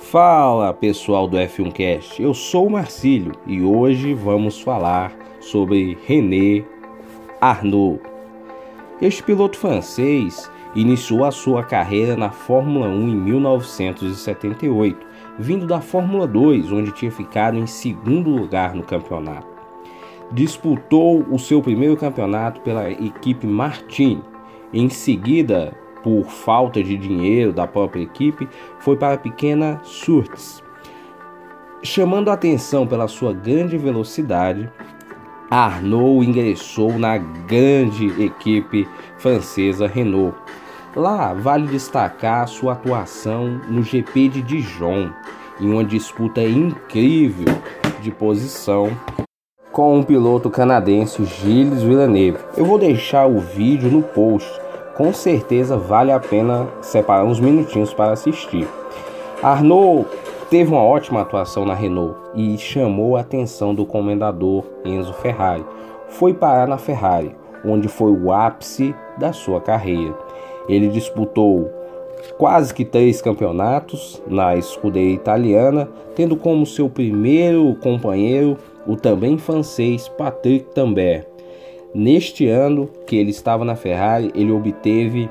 Fala pessoal do F1Cast, eu sou o Marcílio e hoje vamos falar sobre René Arnoux. Este piloto francês iniciou a sua carreira na Fórmula 1 em 1978, vindo da Fórmula 2, onde tinha ficado em segundo lugar no campeonato. Disputou o seu primeiro campeonato pela equipe Martin, em seguida por falta de dinheiro da própria equipe, foi para a pequena Surtes. Chamando a atenção pela sua grande velocidade, Arnaud ingressou na grande equipe francesa Renault. Lá vale destacar sua atuação no GP de Dijon, em uma disputa incrível de posição com o piloto canadense Gilles Villeneuve. Eu vou deixar o vídeo no post com certeza vale a pena separar uns minutinhos para assistir. Arnaud teve uma ótima atuação na Renault e chamou a atenção do comendador Enzo Ferrari. Foi parar na Ferrari, onde foi o ápice da sua carreira. Ele disputou quase que três campeonatos na escuderia italiana, tendo como seu primeiro companheiro o também francês Patrick Tambert. Neste ano que ele estava na Ferrari, ele obteve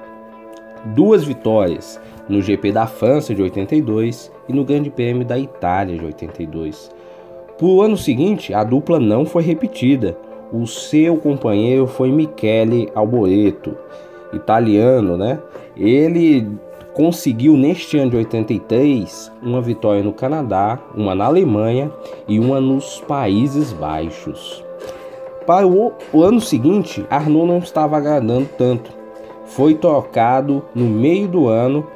duas vitórias no GP da França de 82 e no Grande Prêmio da Itália de 82. Para o ano seguinte, a dupla não foi repetida. O seu companheiro foi Michele Alboreto, italiano, né? Ele conseguiu neste ano de 83 uma vitória no Canadá, uma na Alemanha e uma nos Países Baixos. Para o, o ano seguinte, Arnaud não estava agradando tanto. Foi trocado no meio do ano,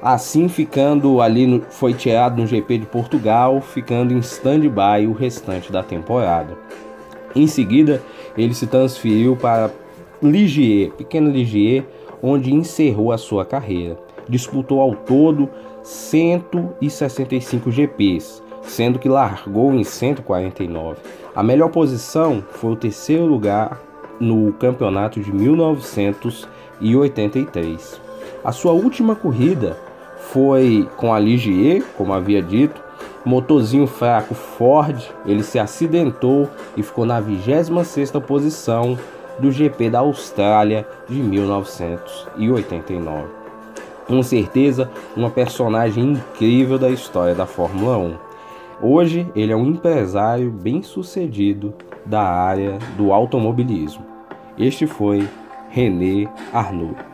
assim ficando ali, no, foi tirado no GP de Portugal, ficando em stand-by o restante da temporada. Em seguida, ele se transferiu para Ligier, pequeno Ligier, onde encerrou a sua carreira. Disputou ao todo 165 GPs, sendo que largou em 149. A melhor posição foi o terceiro lugar no campeonato de 1983. A sua última corrida foi com a Ligier, como havia dito, motorzinho fraco Ford, ele se acidentou e ficou na 26ª posição do GP da Austrália de 1989. Com certeza, uma personagem incrível da história da Fórmula 1. Hoje ele é um empresário bem-sucedido da área do automobilismo. Este foi René Arnoux.